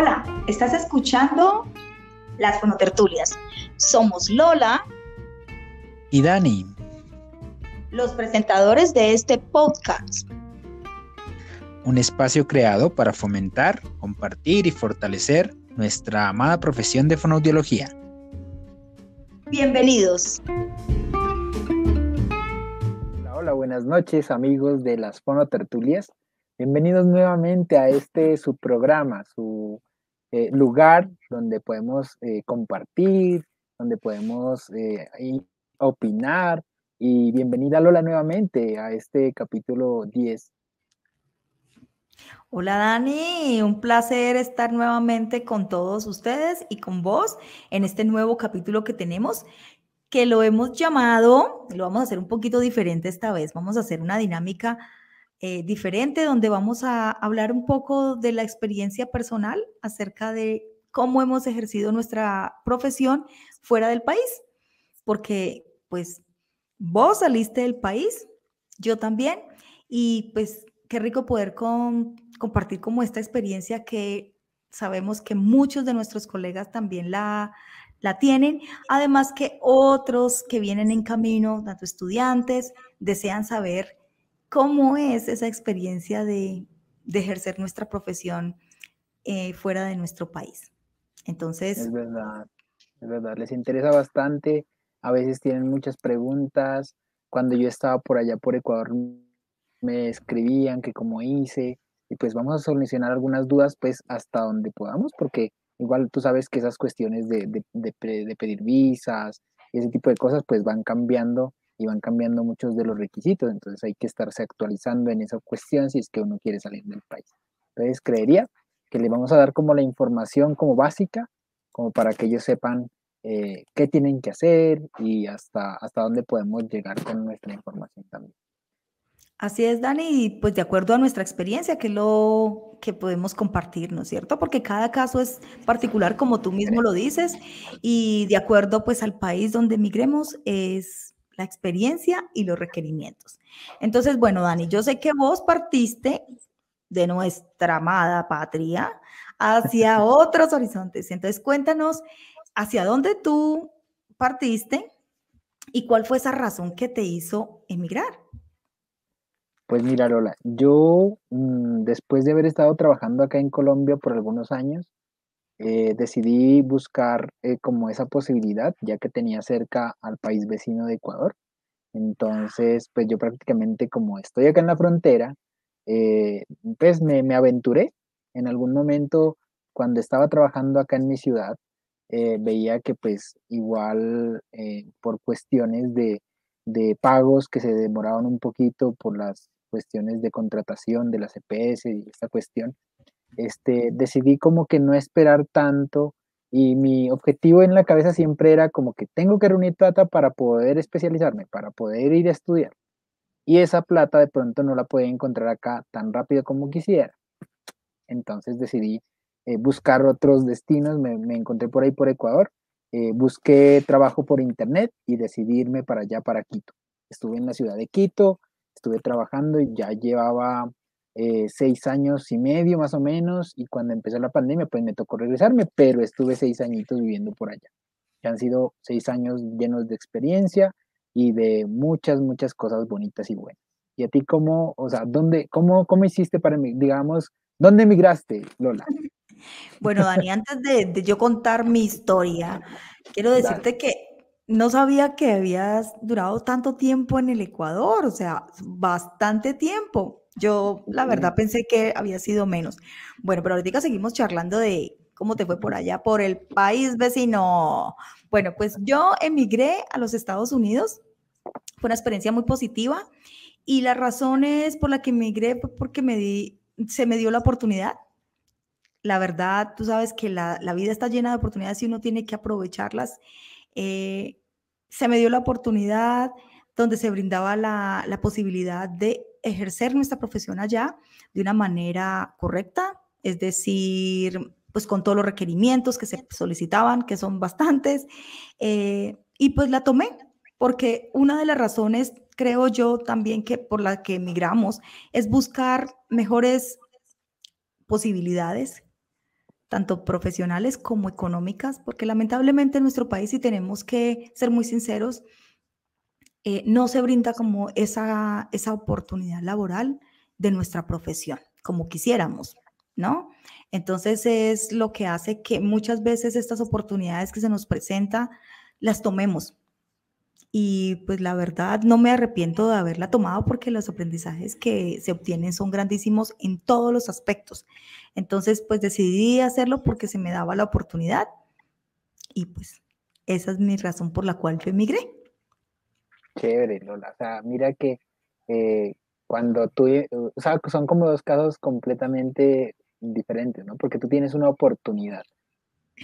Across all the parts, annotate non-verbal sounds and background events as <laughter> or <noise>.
Hola, estás escuchando Las Fonotertulias. Somos Lola y Dani, los presentadores de este podcast. Un espacio creado para fomentar, compartir y fortalecer nuestra amada profesión de fonoaudiología. Bienvenidos. Hola, hola, buenas noches amigos de las Fonotertulias. Bienvenidos nuevamente a este su programa, su eh, lugar donde podemos eh, compartir, donde podemos eh, opinar. Y bienvenida Lola nuevamente a este capítulo 10. Hola Dani, un placer estar nuevamente con todos ustedes y con vos en este nuevo capítulo que tenemos, que lo hemos llamado, lo vamos a hacer un poquito diferente esta vez, vamos a hacer una dinámica eh, diferente donde vamos a hablar un poco de la experiencia personal acerca de cómo hemos ejercido nuestra profesión fuera del país, porque pues vos saliste del país, yo también, y pues qué rico poder compartir como esta experiencia que sabemos que muchos de nuestros colegas también la, la tienen, además que otros que vienen en camino, tanto estudiantes, desean saber ¿Cómo es esa experiencia de, ejercer nuestra profesión eh, fuera de nuestro país? Entonces... Es verdad, es verdad, les interesa bastante, a veces tienen muchas preguntas. Cuando yo estaba por allá por Ecuador me escribían que cómo hice, y pues vamos a solucionar algunas dudas pues hasta donde podamos, porque igual tú sabes que esas cuestiones de, de pedir visas y ese tipo de cosas pues van cambiando y van cambiando muchos de los requisitos, entonces hay que estarse actualizando en esa cuestión si es que uno quiere salir del país. Entonces creería que le vamos a dar como la información como básica, como para que ellos sepan eh, qué tienen que hacer y hasta, hasta dónde podemos llegar con nuestra información también. Así es, Dani, y pues de acuerdo a nuestra experiencia, que es lo que podemos compartir, ¿no es cierto? Porque cada caso es particular, como tú mismo lo dices, y de acuerdo pues al país donde emigremos es la experiencia y los requerimientos. Entonces, bueno, Dani, yo sé que vos partiste de nuestra amada patria hacia <laughs> otros horizontes. Entonces, cuéntanos hacia dónde tú partiste y cuál fue esa razón que te hizo emigrar. Pues mira, Lola, yo mm, después de haber estado trabajando acá en Colombia por algunos años, eh, decidí buscar eh, como esa posibilidad, ya que tenía cerca al país vecino de Ecuador. Entonces, pues yo prácticamente como estoy acá en la frontera, eh, pues me, me, aventuré. En algún momento, cuando estaba trabajando acá en mi ciudad, veía que pues igual por cuestiones de, de pagos que se demoraban un poquito por las cuestiones de contratación de las EPS y esta cuestión, este, decidí como que no esperar tanto y mi objetivo en la cabeza siempre era como que tengo que reunir plata para poder especializarme, para poder ir a estudiar. Y esa plata de pronto no la podía encontrar acá tan rápido como quisiera. Entonces decidí eh, buscar otros destinos, me, encontré por ahí por Ecuador, eh, busqué trabajo por internet y decidí irme para allá, para Quito. Estuve en la ciudad de Quito, estuve trabajando y ya llevaba eh, seis años y medio más o menos, y cuando empezó la pandemia, pues me tocó regresarme, pero estuve seis añitos viviendo por allá. Ya han sido seis años llenos de experiencia y de muchas, muchas cosas bonitas y buenas. ¿Y a ti cómo, o sea, dónde, cómo, cómo hiciste para, digamos, dónde emigraste, Lola? <laughs> Bueno, Dani, antes de, yo contar mi historia, quiero decirte que no sabía que habías durado tanto tiempo en el Ecuador, o sea, bastante tiempo. Yo, la verdad, pensé que había sido menos. Bueno, pero ahorita seguimos charlando de cómo te fue por allá, por el país vecino. Bueno, pues yo emigré a los Estados Unidos. Fue una experiencia muy positiva y las razones por las que emigré fue porque me di, se me dio la oportunidad. La verdad, tú sabes que la, vida está llena de oportunidades y uno tiene que aprovecharlas. Eh, se me dio la oportunidad donde se brindaba la, posibilidad de ejercer nuestra profesión allá de una manera correcta, es decir, pues con todos los requerimientos que se solicitaban, que son bastantes, eh, y pues la tomé, porque una de las razones, creo yo también que por la que emigramos, es buscar mejores posibilidades, tanto profesionales como económicas, porque lamentablemente en nuestro país, si tenemos que ser muy sinceros, eh, no se brinda como esa, esa oportunidad laboral de nuestra profesión, como quisiéramos, ¿no? Entonces es lo que hace que muchas veces estas oportunidades que se nos presentan las tomemos. Y pues la verdad no me arrepiento de haberla tomado porque los aprendizajes que se obtienen son grandísimos en todos los aspectos. Entonces pues decidí hacerlo porque se me daba la oportunidad y pues esa es mi razón por la cual yo emigré. Chévere, Lola. O sea, mira que eh, cuando tú, o sea, son como dos casos completamente diferentes, ¿no? Porque tú tienes una oportunidad.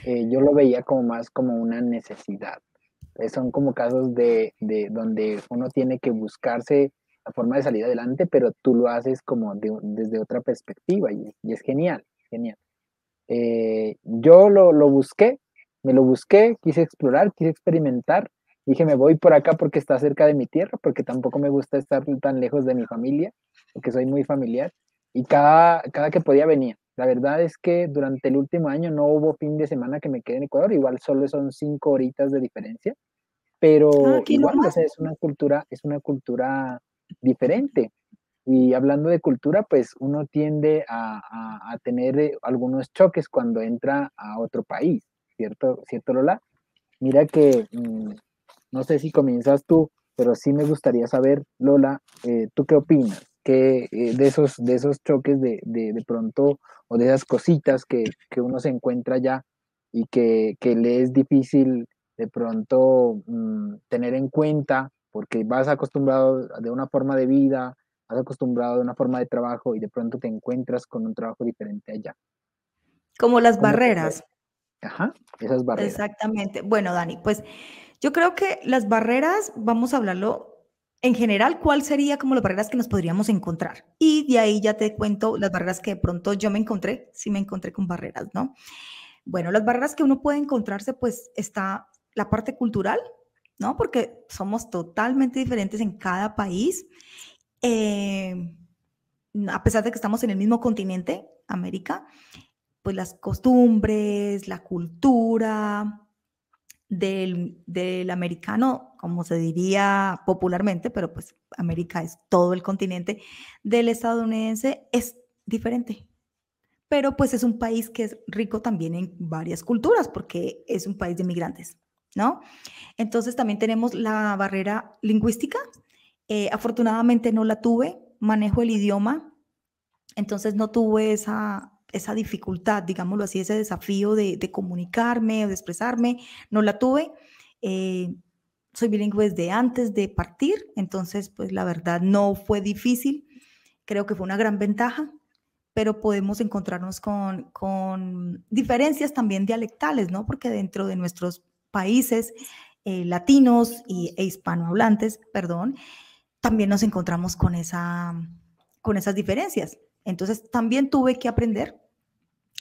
Eh, yo lo veía como más como una necesidad. Eh, son como casos de, de, donde uno tiene que buscarse la forma de salir adelante, pero tú lo haces como desde otra perspectiva y, y es genial, genial. Eh, yo lo, lo busqué, me lo busqué, quise explorar, quise experimentar. Dije, me voy por acá porque está cerca de mi tierra, porque tampoco me gusta estar tan lejos de mi familia, porque soy muy familiar. Y cada, cada que podía venía. La verdad es que durante el último año no hubo fin de semana que me quede en Ecuador, igual solo son cinco horitas de diferencia, pero ah, igual es una cultura, es una cultura diferente. Y hablando de cultura, pues uno tiende a, a, tener eh, algunos choques cuando entra a otro país, ¿cierto, ¿cierto Lola? Mira que, mm, no sé si comienzas tú, pero sí me gustaría saber, Lola, eh, ¿tú qué opinas? que eh, de, esos, de esos choques de, de, pronto o de esas cositas que, que uno se encuentra ya y que, que, le es difícil de pronto mm, tener en cuenta porque vas acostumbrado de una forma de vida, vas acostumbrado de una forma de trabajo y de pronto te encuentras con un trabajo diferente allá. Como las barreras. Ajá. Exactamente. Bueno, Dani, pues yo creo que las barreras, vamos a hablarlo en general, ¿cuál sería como las barreras que nos podríamos encontrar? Y de ahí ya te cuento las barreras que de pronto yo me encontré, sí me encontré con barreras, ¿no? Bueno, las barreras que uno puede encontrarse, pues está la parte cultural, ¿no? Porque somos totalmente diferentes en cada país. Eh, a pesar de que estamos en el mismo continente, América, pues las costumbres, la cultura, del, del, americano, como se diría popularmente, pero pues América es todo el continente, del estadounidense es diferente. Pero pues es un país que es rico también en varias culturas, porque es un país de migrantes, ¿no? Entonces también tenemos la barrera lingüística. Eh, afortunadamente no la tuve, manejo el idioma, entonces no tuve esa, esa dificultad, digámoslo así, ese desafío de, comunicarme o de expresarme, no la tuve. Eh, soy bilingüe desde antes de partir, entonces pues la verdad no fue difícil, creo que fue una gran ventaja, pero podemos encontrarnos con, diferencias también dialectales, ¿no? Porque dentro de nuestros países eh, latinos y, e hispanohablantes, perdón, también nos encontramos con, esa, con esas diferencias. Entonces también tuve que aprender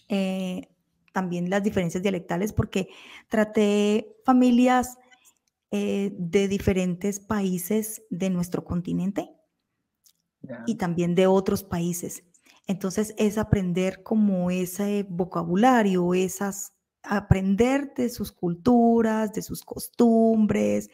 eh, también las diferencias dialectales porque traté familias eh, de diferentes países de nuestro continente y también de otros países. Entonces es aprender como ese vocabulario, esas, aprender de sus culturas, de sus costumbres,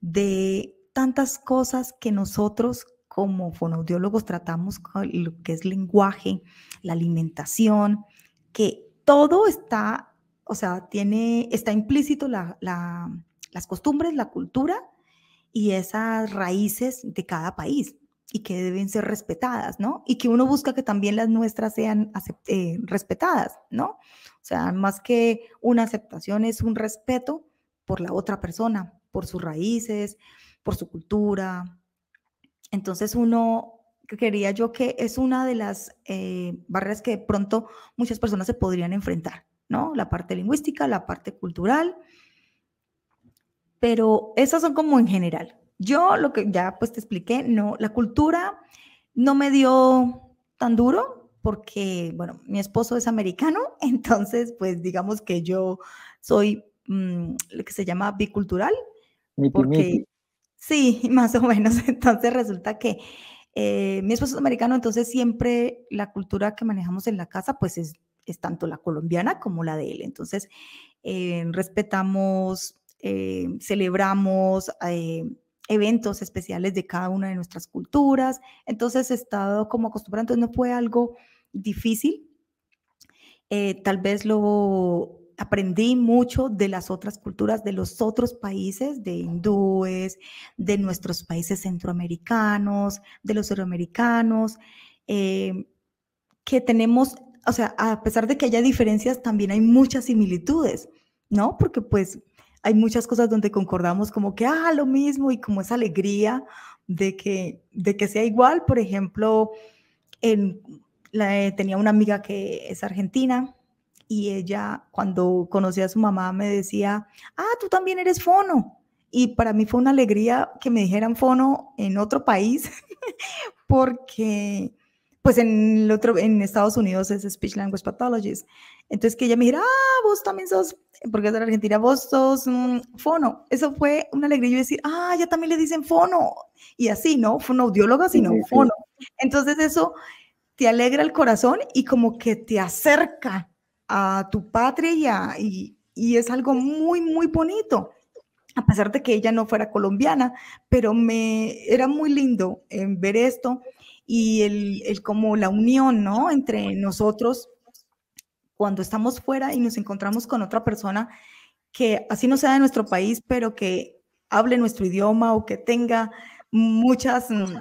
de tantas cosas que nosotros como fonoaudiólogos tratamos lo que es lenguaje, la alimentación, que todo está, o sea, tiene, está implícito la, las costumbres, la cultura y esas raíces de cada país y que deben ser respetadas, ¿no? Y que uno busca que también las nuestras sean eh, respetadas, ¿no? O sea, más que una aceptación es un respeto por la otra persona, por sus raíces, por su cultura, entonces uno quería yo que es una de las eh, barreras que de pronto muchas personas se podrían enfrentar, ¿no? La parte lingüística, la parte cultural, pero esas son como en general. Yo lo que ya pues te expliqué, no, la cultura no me dio tan duro porque, bueno, mi esposo es americano, <laughs> entonces pues digamos que yo soy mm, lo que se llama bicultural, porque Sí, <laughs> más o menos. Entonces resulta que eh, mi esposo es americano, entonces siempre la cultura que manejamos en la casa pues es, tanto la colombiana como la de él. Entonces, eh, respetamos, eh, celebramos eventos especiales de cada una de nuestras culturas. Entonces, he estado como acostumbrado, entonces no fue algo difícil. tal vez lo aprendí mucho de las otras culturas, de los otros países, de hindúes, de nuestros países centroamericanos, de los euroamericanos, eh, que tenemos, o sea, a pesar de que haya diferencias, también hay muchas similitudes, ¿no? Porque pues hay muchas cosas donde concordamos como que, ah, lo mismo y como esa alegría de que, de que sea igual. Por ejemplo, en, tenía una amiga que es argentina y ella cuando conocí a su mamá me decía, ah, tú también eres fono. Y para mí fue una alegría que me dijeran fono en otro país, <laughs> porque pues en, el otro, en Estados Unidos es Speech Language Pathologist. Entonces que ella me dijera, ah, vos también sos, porque es de Argentina, vos sos fono. Eso fue una alegría yo decir, ah, ya también le dicen fono. Y así, ¿no? Fonoaudióloga, sino fono. Entonces eso te alegra el corazón y como que te acerca a tu patria y, y, es algo muy, muy bonito a pesar de que ella no fuera colombiana, pero me era muy lindo en ver esto y el, el, como la unión, ¿no? Entre nosotros cuando estamos fuera y nos encontramos con otra persona que así no sea de nuestro país, pero que hable nuestro idioma o que tenga muchas mm,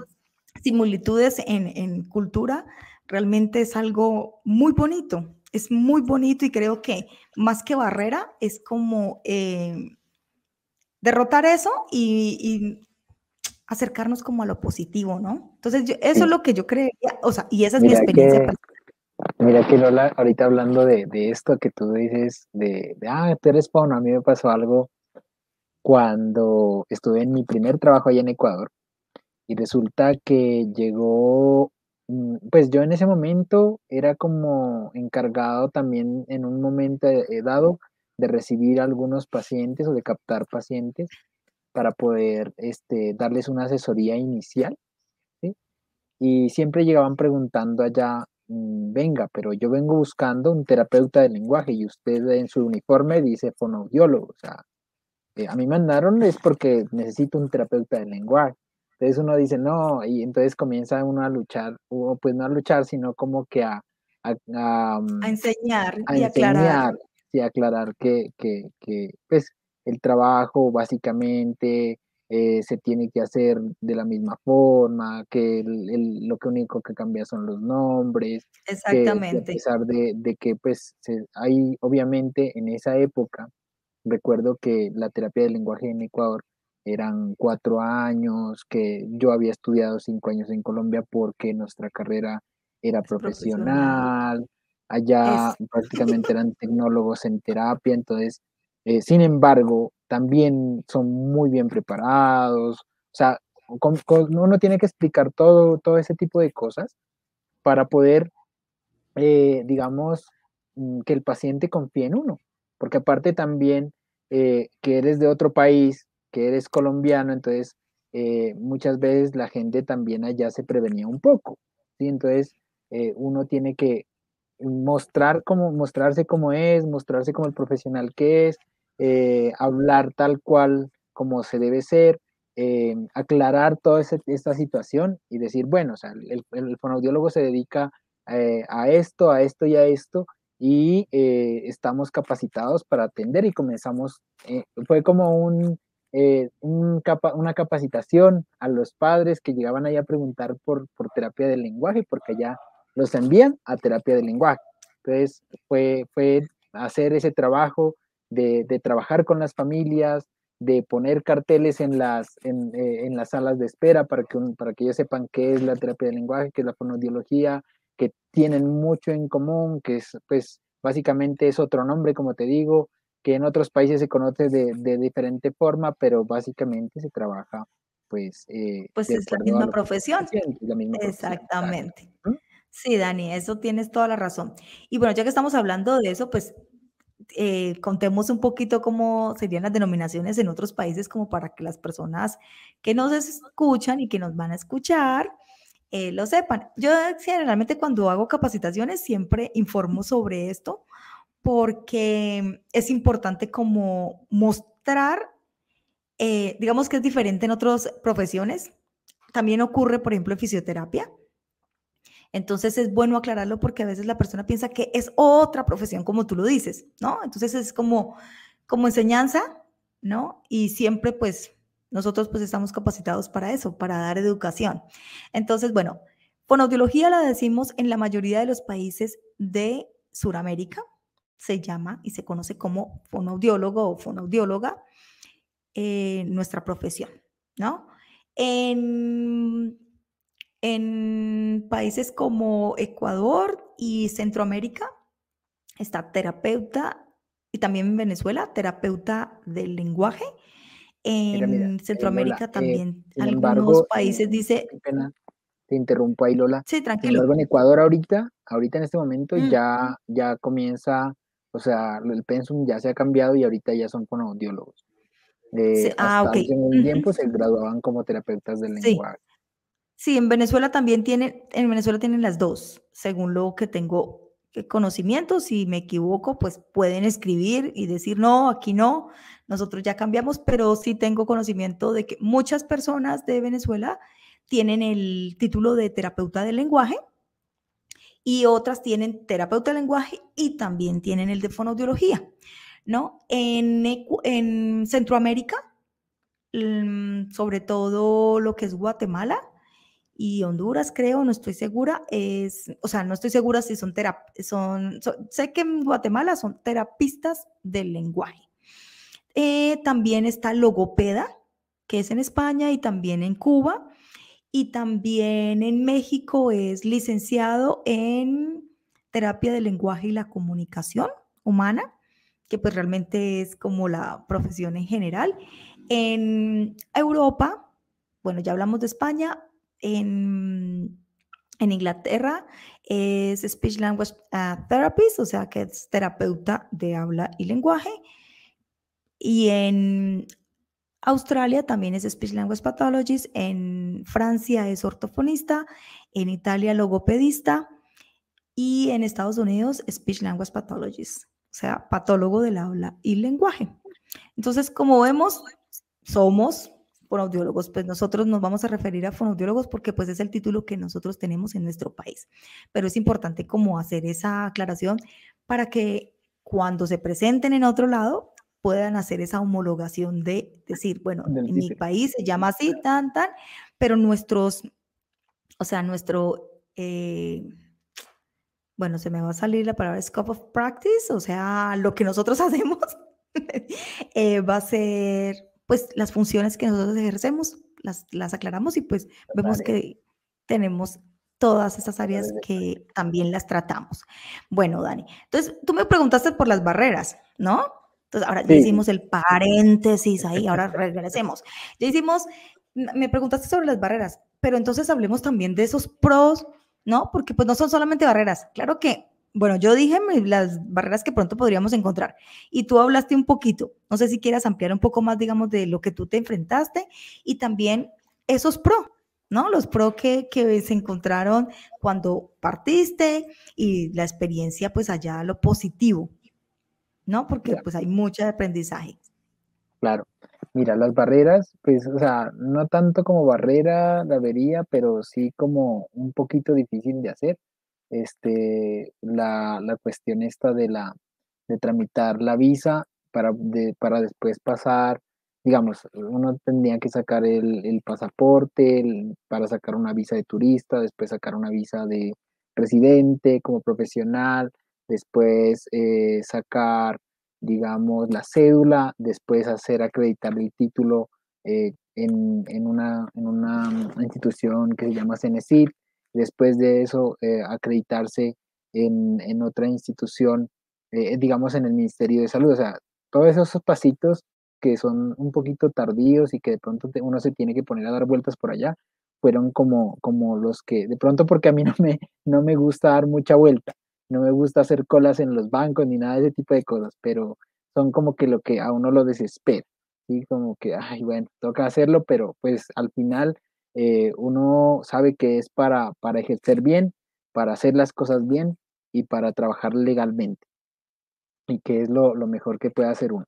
similitudes en, en cultura, realmente es algo muy bonito es muy bonito y creo que más que barrera es como eh, derrotar eso y, acercarnos como a lo positivo, ¿no? Entonces, eso es lo que yo creía, o sea, y esa es mi experiencia. mira que Lola, ahorita hablando de, esto que tú dices, de, ah, tú eres Pauno, a mí me pasó algo cuando estuve en mi primer trabajo allá en Ecuador y resulta que llegó pues yo en ese momento era como encargado también en un momento eh, dado de recibir algunos pacientes o de captar pacientes para poder este, darles una asesoría inicial. Y siempre llegaban preguntando allá, mm, venga, pero yo vengo buscando un terapeuta de lenguaje y usted en su uniforme dice fonoaudiólogo. O sea, eh, a mí mandaron es porque necesito un terapeuta de lenguaje. Entonces uno dice, no, y entonces comienza uno a luchar, o pues no a luchar, sino como que a... A, mm, enseñar y aclarar. Y aclarar que, que, que, pues, el trabajo básicamente eh, se tiene que hacer de la misma forma, que el, lo que único que cambia son los nombres. Exactamente. a pesar de, de que, pues, hay, obviamente, en esa época, recuerdo que la terapia del lenguaje en Ecuador eran cuatro años, que yo había estudiado cinco años en Colombia porque nuestra carrera era profesional, allá prácticamente eran tecnólogos en terapia, entonces, eh, sin embargo, también son muy bien preparados, o sea, uno tiene que explicar todo, todo ese tipo de cosas para poder, eh, digamos, mm, que el paciente confíe en uno, porque aparte también eh, que eres de otro país, que eres colombiano, entonces eh, muchas veces la gente también allá se prevenía un poco, ¿sí? Entonces eh, uno tiene que mostrar como, mostrarse como es, mostrarse como el profesional que es, eh, hablar tal cual como se debe ser, aclarar toda esta situación y decir, bueno, o sea, el, el fonoaudiólogo se dedica a esto, a esto y a esto, y estamos capacitados para atender y comenzamos, fue como un, eh, una capacitación a los padres que llegaban ahí a preguntar por, terapia del lenguaje, porque ya los envían a terapia del lenguaje. Entonces, fue, hacer ese trabajo de, trabajar con las familias, de poner carteles en las, en, eh, en, las salas de espera para que, para que ellos sepan qué es la terapia del lenguaje, qué es la fonodiología, que tienen mucho en común, que es, pues, básicamente es otro nombre, como te digo, que en otros países se conoce de, de diferente forma, pero básicamente se trabaja pues... Eh, pues es la misma profesión. Exactamente. Sí, Dani, eso tienes toda la razón. Y bueno, ya que estamos hablando de eso, pues eh, contemos un poquito cómo serían las denominaciones en otros países, como para que las personas que nos escuchan y que nos van a escuchar eh, lo sepan. Yo generalmente cuando hago capacitaciones siempre informo sobre esto porque es importante como mostrar, eh, digamos que es diferente en otras profesiones. También ocurre, por ejemplo, en fisioterapia. Entonces es bueno aclararlo porque a veces la persona piensa que es otra profesión, como tú lo dices, ¿no? Entonces es como, como enseñanza, ¿no? Y siempre pues nosotros pues estamos capacitados para eso, para dar educación. Entonces, bueno, fonoaudiología la decimos en la mayoría de los países de Sudamérica, se llama y se conoce como fonoaudiólogo o fonoaudióloga, eh, nuestra profesión, ¿no? En, en países como Ecuador y Centroamérica está terapeuta y también en Venezuela, terapeuta del lenguaje en eh, Centroamérica eh, también, algunos países <laughs> dice... te interrumpo ahí, Lola. Sí, tranquilo. en Ecuador ahorita, ahorita en este momento mm. ya, ya comienza, o sea, el pensum ya se ha cambiado y ahorita ya son fonoaudiólogos. Eh, ah, ok. En un tiempo se graduaban como terapeutas del lenguaje. Sí, en Venezuela también tienen, en Venezuela tienen las dos, según lo que tengo conocimiento. Si me equivoco, pues pueden escribir y decir, no, aquí no, nosotros ya cambiamos, pero sí tengo conocimiento de que muchas personas de Venezuela tienen el título de terapeuta del lenguaje y otras tienen terapeuta del lenguaje y también tienen el de fonoaudiología, ¿no? En, en Centroamérica, mm, sobre todo lo que es Guatemala, y Honduras, creo, no estoy segura, es, o sea, no estoy segura si son, son, son, sé que en Guatemala son terapistas del lenguaje. Eh, también está logopeda, que es en España y también en Cuba. Y también en México es licenciado en terapia del lenguaje y la comunicación humana, que pues realmente es como la profesión en general. En Europa, bueno, ya hablamos de España, en, en Inglaterra es Speech Language ah, Therapist, o sea que es terapeuta de habla y lenguaje. Y en Australia también es Speech Language Pathologist, en Francia es ortofonista, en Italia logopedista y en Estados Unidos Speech Language Pathologist, o sea, patólogo del habla y lenguaje. Entonces, como vemos, somos fonoaudiólogos, pues nosotros nos vamos a referir a fonoaudiólogos porque pues es el título que nosotros tenemos en nuestro país. Pero es importante como hacer esa aclaración para que cuando se presenten en otro lado puedan hacer esa homologación de decir, bueno, en mi país se llama así, tan, tan, pero nuestros, o sea, nuestro, eh, bueno, se me va a salir la palabra scope of practice, o sea, lo que nosotros <laughs> hacemos eh, va a ser, pues, las funciones que nosotros ejercemos, las, las aclaramos y pues vemos que tenemos todas esas áreas que también las tratamos. Bueno, Dani, entonces tú me preguntaste por las barreras, ¿no? Entonces, ahora ya hicimos el paréntesis ahí, ahora regresemos. Ya hicimos, me preguntaste sobre las barreras, pero entonces hablemos también de esos pros, ¿no? Porque pues no son solamente barreras. Claro que, bueno, yo dije las barreras que pronto podríamos encontrar y tú hablaste un poquito. No sé si quieras ampliar un poco más, digamos, de lo que tú te enfrentaste y también esos pros, ¿no? Los pros que, que, se encontraron cuando partiste y la experiencia, pues allá, lo positivo. ¿No? Porque pues hay mucho aprendizaje. Claro. Mira, las barreras, pues, o sea, no tanto como barrera la vería, pero sí como un poquito difícil de hacer. Este, la, la cuestión esta de la, de tramitar la visa para, para después pasar, digamos, uno tendría que sacar el, el pasaporte para sacar una visa de turista, después sacar una visa de residente como profesional, después eh, sacar, digamos, la cédula, después hacer acreditar el título eh, en, en, una, en, una, institución que se llama CENESID, después de eso eh, acreditarse en, en, otra institución, digamos, en el Ministerio de Salud. O sea, todos esos pasitos que son un poquito tardíos y que de pronto uno se tiene que poner a dar vueltas por allá, fueron como, como los que, de pronto porque a mí no me, no me gusta dar mucha vuelta, no me gusta hacer colas en los bancos ni nada de ese tipo de cosas, pero son como que lo que a uno lo desespera, ¿sí? Como que, ay, bueno, toca hacerlo, pero pues al final eh, uno sabe que es para, para ejercer bien, para hacer las cosas bien y para trabajar legalmente. Y que es lo, lo mejor que puede hacer uno.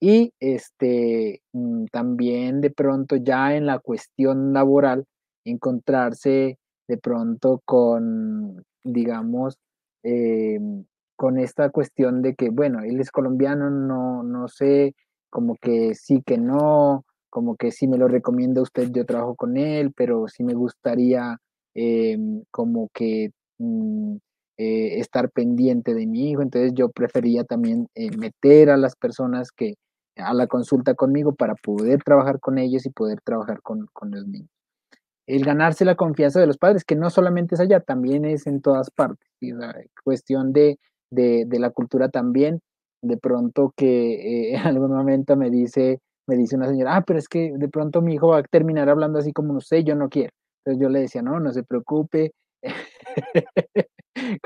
Y este, mm, también de pronto ya en la cuestión laboral, encontrarse de pronto con, digamos, em, con esta cuestión de que, bueno, él es colombiano, no, no sé, como que sí que no, como que si me lo recomienda usted, yo trabajo con él, pero sí me gustaría em, como que mm, eh, estar pendiente de mi hijo, entonces yo prefería también eh, meter a las personas que a la consulta conmigo para poder trabajar con ellos y poder trabajar con, con los niños. El ganarse la confianza de los padres, que no solamente es allá, también es en todas partes. La cuestión de, de, la cultura también, de pronto que eh, <laughs> en algún momento me dice, me dice una señora, ah, pero es que de pronto mi hijo va a terminar hablando así como no sé, yo no quiero. Entonces yo le decía, no, no se preocupe. <laughs>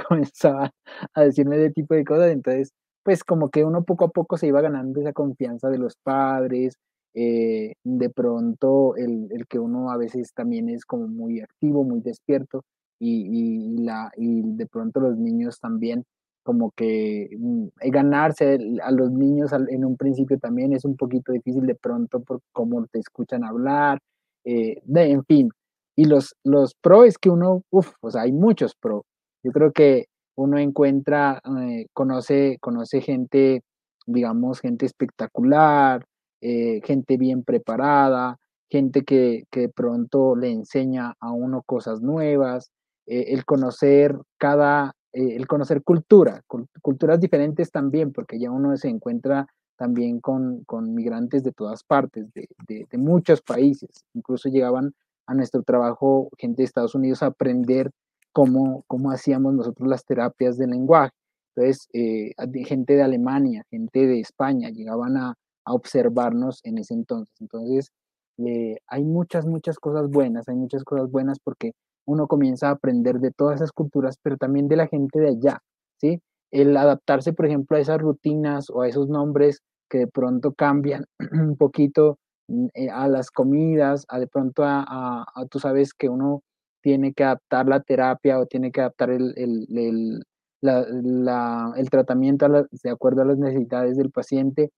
Comenzaba a decirme de tipo de cosas, entonces pues como que uno poco a poco se iba ganando esa confianza de los padres, eh, de pronto el, el, que uno a veces también es como muy activo, muy despierto y, y, la, y de pronto los niños también como que mm, ganarse a los niños en un principio también es un poquito difícil de pronto por cómo te escuchan hablar, eh, de, en fin. Y los, los pro es que uno, uff, o sea, hay muchos pro. Yo creo que uno encuentra, eh, conoce, conoce gente, digamos, gente espectacular, eh, gente bien preparada, gente que, que, pronto le enseña a uno cosas nuevas, eh, el conocer cada, el conocer cultura, culturas diferentes también, porque ya uno se encuentra también con, con migrantes de todas partes, de, de, muchos países, incluso llegaban a nuestro trabajo gente de Estados Unidos a aprender cómo, cómo hacíamos nosotros las terapias de lenguaje. Entonces, eh, gente de Alemania, gente de España llegaban a, a observarnos en ese entonces. Entonces, eh, hay muchas, muchas cosas buenas, hay muchas cosas buenas porque uno comienza a aprender de todas esas culturas, pero también de la gente de allá, ¿sí? El adaptarse, por ejemplo, a esas rutinas o a esos nombres que de pronto cambian <clears throat> un poquito mm, eh, a las comidas, a de pronto a, a, a, tú sabes que uno tiene que adaptar la terapia o tiene que adaptar el, el, la, el tratamiento la, de acuerdo a las necesidades del paciente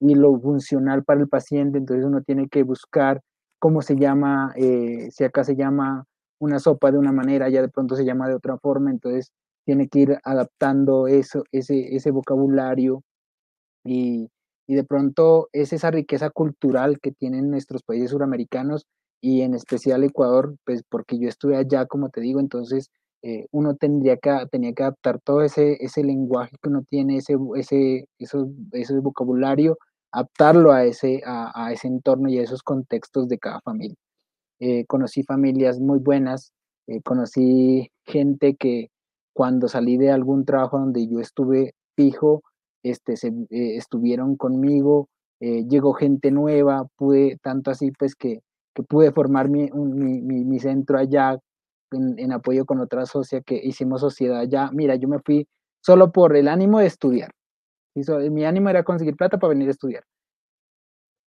y lo funcional para el paciente. Entonces uno tiene que buscar cómo se llama, eh, si acá se llama una sopa de una manera, ya de pronto se llama de otra forma, entonces tiene que ir adaptando eso, ese, ese vocabulario y, y de pronto es esa riqueza cultural que tienen nuestros países suramericanos y en especial Ecuador, pues porque yo estuve allá, como te digo, entonces eh, uno tendría que, tenía que adaptar todo ese, ese lenguaje que uno tiene, ese, ese, eso, ese vocabulario, adaptarlo a ese, a, a, ese entorno y a esos contextos de cada familia. Eh, conocí familias muy buenas, eh, conocí gente que cuando salí de algún trabajo donde yo estuve fijo, este, se, eh, estuvieron conmigo, llegó gente nueva, pude, tanto así pues que que pude formar mi, mi, mi, mi centro allá en, apoyo con otra socia que hicimos sociedad allá. Mira, yo me fui solo por el ánimo de estudiar. Mi ánimo era conseguir plata para venir a estudiar.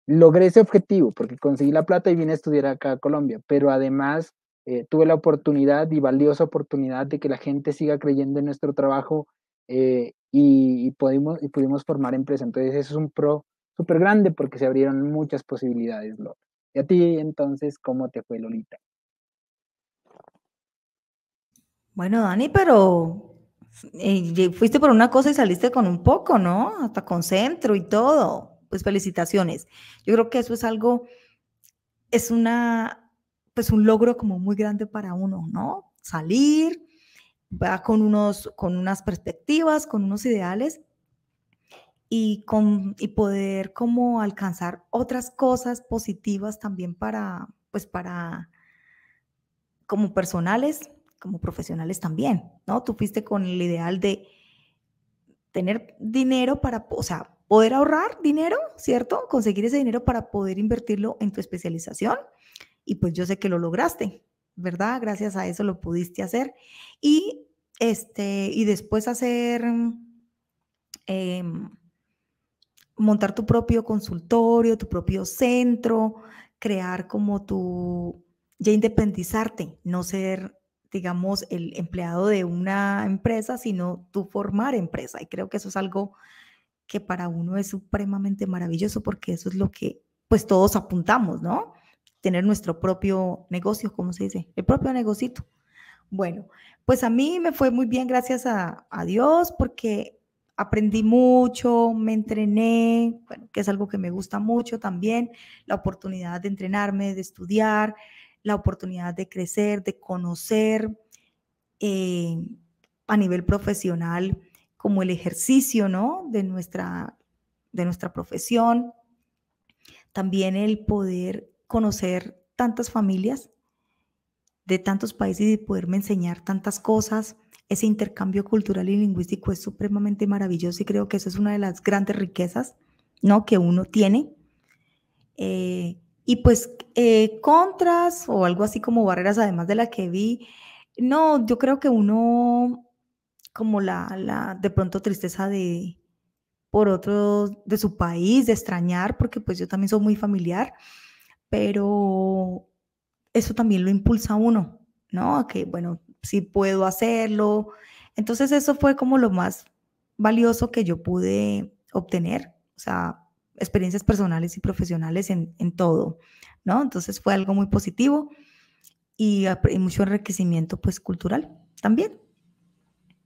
Logré ese objetivo porque conseguí la plata y vine a estudiar acá a Colombia, pero además eh, tuve la oportunidad y valiosa oportunidad de que la gente siga creyendo en nuestro trabajo eh, y, y, pudimos, y pudimos formar empresa. Entonces eso es un pro súper grande porque se abrieron muchas posibilidades. ¿Y a ti entonces cómo te fue, Lolita? Bueno, Dani, pero eh, fuiste por una cosa y saliste con un poco, ¿no? Hasta con centro y todo. Pues felicitaciones. Yo creo que eso es algo, es una, pues un logro como muy grande para uno, ¿no? Salir, va con unos, con unas perspectivas, con unos ideales y, con, y poder como alcanzar otras cosas positivas también para, pues para, como personales, como profesionales también, ¿no? Tú fuiste con el ideal de tener dinero para, o sea, poder ahorrar dinero, ¿cierto? Conseguir ese dinero para poder invertirlo en tu especialización. Y pues yo sé que lo lograste, ¿verdad? Gracias a eso lo pudiste hacer. Y, este, y después hacer... Eh, montar tu propio consultorio, tu propio centro, crear como tu, ya independizarte, no ser, digamos, el empleado de una empresa, sino tú formar empresa. Y creo que eso es algo que para uno es supremamente maravilloso porque eso es lo que pues todos apuntamos, ¿no? Tener nuestro propio negocio, como se dice, el propio negocito. Bueno, pues a mí me fue muy bien gracias a, a Dios porque aprendí mucho, me entrené, bueno, que es algo que me gusta mucho también, la oportunidad de entrenarme, de estudiar, la oportunidad de crecer, de conocer eh, a nivel profesional como el ejercicio, ¿no? De nuestra, de nuestra profesión. También el poder conocer tantas familias de tantos países y poderme enseñar tantas cosas ese intercambio cultural y lingüístico es supremamente maravilloso y creo que eso es una de las grandes riquezas ¿no? que uno tiene. Eh, y pues eh, contras o algo así como barreras, además de la que vi, no, yo creo que uno, como la, la de pronto tristeza de por otro, de su país, de extrañar, porque pues yo también soy muy familiar, pero eso también lo impulsa a uno, ¿no? A que, bueno, si puedo hacerlo. Entonces eso fue como lo más valioso que yo pude obtener, o sea, experiencias personales y profesionales en, todo, ¿no? Entonces fue algo muy positivo y, mucho enriquecimiento pues cultural también.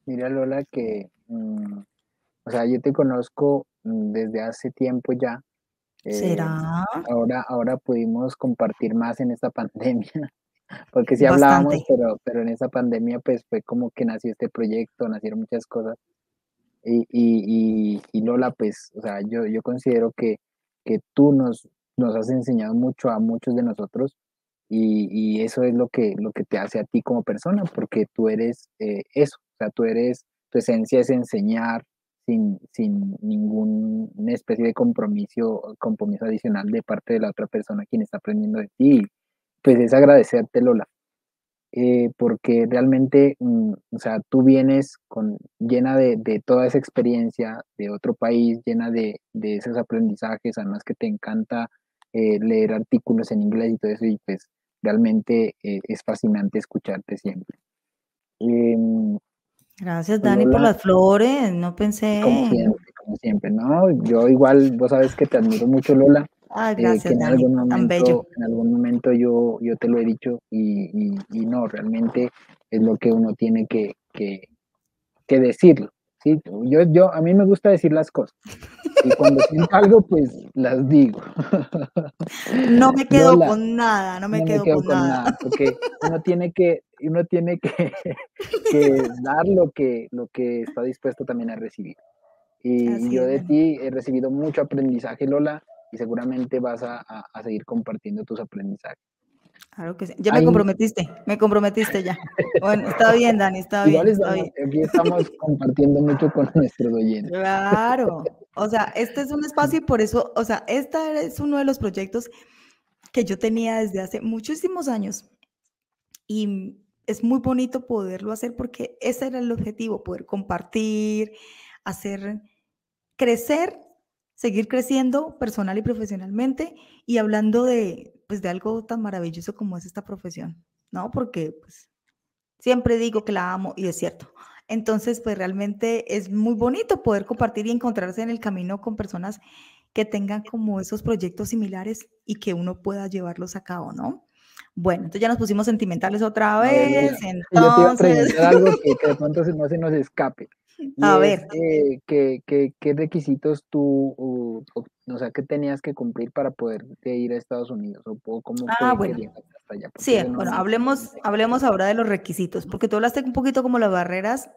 Mira Lola que, mm, o sea, yo te conozco mm, desde hace tiempo ya. ¿Será? Eh, ahora, ahora pudimos compartir más en esta <laughs> pandemia. Porque sí hablábamos, pero, pero en esa pandemia pues fue como que nació este proyecto, nacieron muchas cosas. Y, y, y, Lola, pues, o sea, yo, yo considero que, que tú nos, nos has enseñado mucho a muchos de nosotros y, y, eso es lo que, lo que te hace a ti como persona, porque tú eres eh, eso, o sea, tú eres, tu esencia es enseñar sin, sin ninguna especie de compromiso, compromiso adicional de parte de la otra persona quien está aprendiendo de ti pues es agradecerte, Lola, eh, porque realmente, mm, o sea, tú vienes con, llena de, toda esa experiencia de otro país, llena de, esos aprendizajes, además que te encanta eh, leer artículos en inglés y todo eso, y pues realmente eh, es fascinante escucharte siempre. Em, Gracias, Dani, por las flores, no pensé. Como siempre, como siempre, ¿no? Yo igual, vos sabes que te admiro mucho, Lola, Ah, gracias, en algún momento, En algún momento yo, yo te lo he dicho y, y, no, realmente es lo que uno tiene que, que, que, decirlo. ¿sí? Yo, yo, a mí me gusta decir las cosas. Y cuando siento algo, pues las digo. No me <laughs> quedo con nada, no me, quedo, con, nada. Porque uno tiene que, uno tiene que, <laughs> que dar lo que, lo que está dispuesto también a recibir. Y, yo de ti he recibido mucho aprendizaje, Lola y seguramente vas a, a, seguir compartiendo tus aprendizajes. Claro que sí. Ya me comprometiste, me comprometiste ya. Bueno, está bien, Dani, está bien. está bien. Aquí estamos <laughs> compartiendo mucho con nuestros oyentes. Claro. <laughs> O sea, este es un espacio y por eso, o sea, este es uno de los proyectos que yo tenía desde hace muchísimos años. Y es muy bonito poderlo hacer porque ese era el objetivo, poder compartir, hacer crecer seguir creciendo personal y profesionalmente y hablando de, pues, de algo tan maravilloso como es esta profesión, ¿no? Porque pues, siempre digo que la amo y es cierto. Entonces, pues realmente es muy bonito poder compartir y encontrarse en el camino con personas que tengan como esos proyectos similares y que uno pueda llevarlos a cabo, ¿no? Bueno, entonces ya nos pusimos sentimentales otra vez. entonces... Yo te iba a algo que, que de pronto no se nos escape. A ver. ¿qué, qué, requisitos tú, o, sea, qué tenías que cumplir para poder ir a Estados Unidos? ¿O cómo ah, bueno. Sí, bueno, hablemos, hablemos ahora de los requisitos, porque tú hablaste un poquito como las barreras,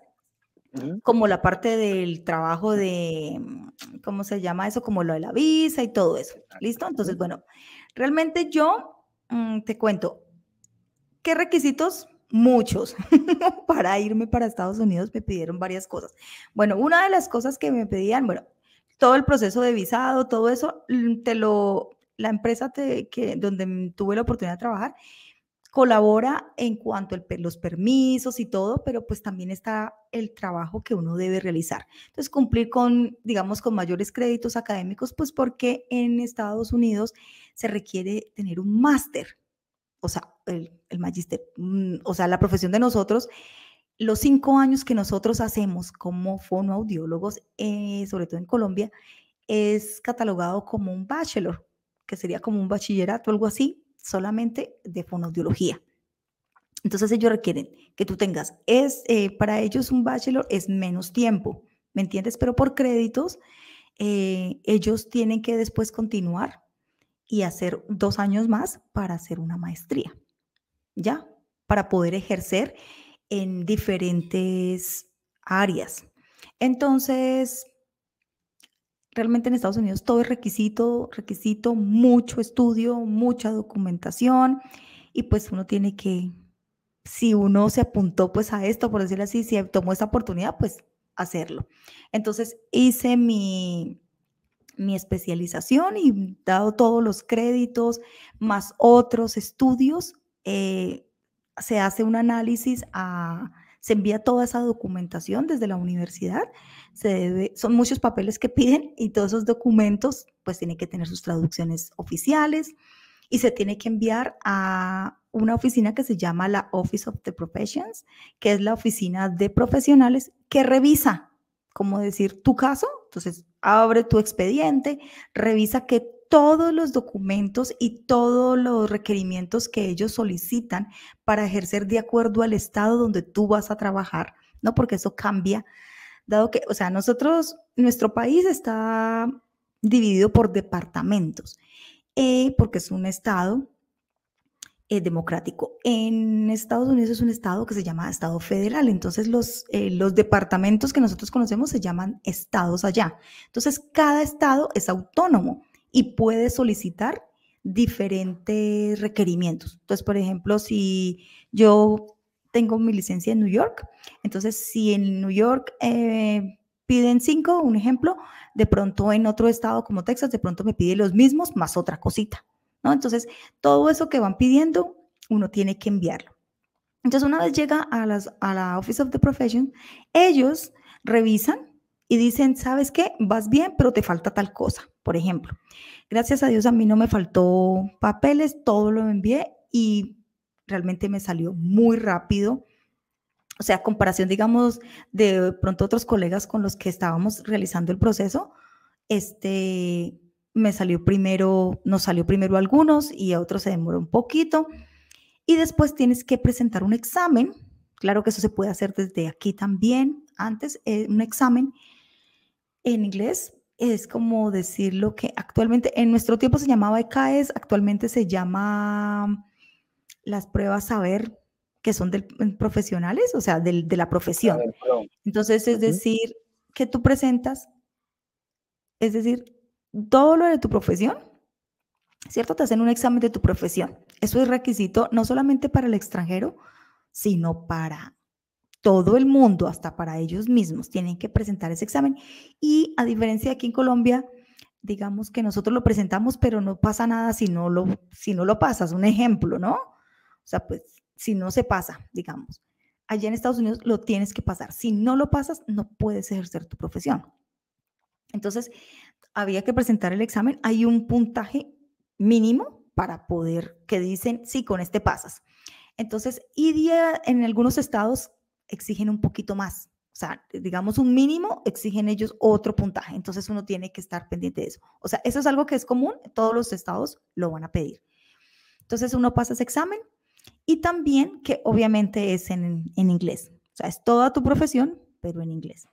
como la parte del trabajo de, ¿cómo se llama eso? Como lo de la visa y todo eso. ¿Listo? Entonces, bueno, realmente yo mm, te cuento, ¿qué requisitos muchos. <laughs> para irme para Estados Unidos me pidieron varias cosas. Bueno, una de las cosas que me pedían, bueno, todo el proceso de visado, todo eso, mm, te lo, la empresa te, que, donde tuve la oportunidad de trabajar colabora en cuanto a los permisos y todo, pero pues también está el trabajo que uno debe realizar. Entonces, cumplir con, digamos, con mayores créditos académicos, pues porque en Estados Unidos se requiere tener un máster o sea, el, el magister, mm, o sea, la profesión de nosotros, los cinco años que nosotros hacemos como fonoaudiólogos, eh, sobre todo en Colombia, es catalogado como un bachelor, que sería como un bachillerato, algo así, solamente de fonoaudiología. Entonces ellos requieren que tú tengas, es, eh, para ellos un bachelor es menos tiempo, ¿me entiendes? Pero por créditos, eh, ellos tienen que después continuar y hacer dos años más para hacer una maestría, ¿ya? Para poder ejercer en diferentes áreas. Entonces, realmente en Estados Unidos todo es requisito, requisito, mucho estudio, mucha documentación y pues uno tiene que, si uno se apuntó pues a esto, por decirlo así, si tomó esta oportunidad, pues hacerlo. Entonces hice mi, mi especialización y dado todos los créditos más otros estudios, eh, se hace un análisis a, se envía toda esa documentación desde la universidad, son muchos papeles que piden y todos esos documentos pues tienen que tener sus traducciones oficiales y se tiene que enviar a una oficina que se llama la Office of the Professions, que es la oficina de profesionales que revisa, como decir, tu caso, entonces abre tu expediente, revisa que todos los documentos y todos los requerimientos que ellos solicitan para ejercer de acuerdo al estado donde tú vas a trabajar, ¿no? Porque eso cambia, dado que, o sea, nosotros, nuestro país está dividido por departamentos, eh, porque es un estado eh, democrático. En Estados Unidos es un estado que se llama estado federal, entonces los, eh, los departamentos que nosotros conocemos se llaman estados allá. Entonces cada estado es autónomo y puede solicitar diferentes requerimientos. Entonces, por ejemplo, si yo tengo mi licencia en New York, entonces si en New York eh, piden cinco, un ejemplo, de pronto en otro estado como Texas, de pronto me pide los mismos más otra cosita. ¿No? Entonces, todo eso que van pidiendo, uno tiene que enviarlo. Entonces, una vez llega a, las, a la Office of the Profession, ellos revisan y dicen, ¿sabes qué? Vas bien, pero te falta tal cosa. Por ejemplo, gracias a Dios a mí no me faltó papeles, todo lo envié y realmente me salió muy rápido. O sea, comparación, digamos, de pronto otros colegas con los que estábamos realizando el proceso, este, me salió primero, nos salió primero algunos y a otros se demoró un poquito. Y después tienes que presentar un examen. Claro que eso se puede hacer desde aquí también. Antes, eh, un examen en inglés es como decir lo que actualmente, en nuestro tiempo se llamaba ECAES, actualmente se llama las pruebas saber que son de profesionales, o sea, de la profesión. Entonces, es decir, que tú presentas, es decir, todo lo de tu profesión, ¿cierto? Te hacen un examen de tu profesión. Eso es requisito no solamente para el extranjero, sino para todo el mundo, hasta para ellos mismos, tienen que presentar ese examen. Y a diferencia de aquí en Colombia, digamos que nosotros lo presentamos, pero no pasa nada si no lo, si no lo pasas. Un ejemplo, ¿no? O sea, pues si no se pasa, digamos. Allá en Estados Unidos lo tienes que pasar. Si no lo pasas, no puedes ejercer tu profesión. Entonces, había que presentar el examen, hay un puntaje mínimo para poder, que dicen, sí, con este pasas. Entonces, y en algunos estados exigen un poquito más. O sea, digamos un mínimo, exigen ellos otro puntaje. Entonces uno tiene que estar pendiente de eso. O sea, eso es algo que es común, todos los estados lo van a pedir. Entonces uno pasa ese examen y también que obviamente es en, en inglés. O sea, es toda tu profesión, pero en inglés.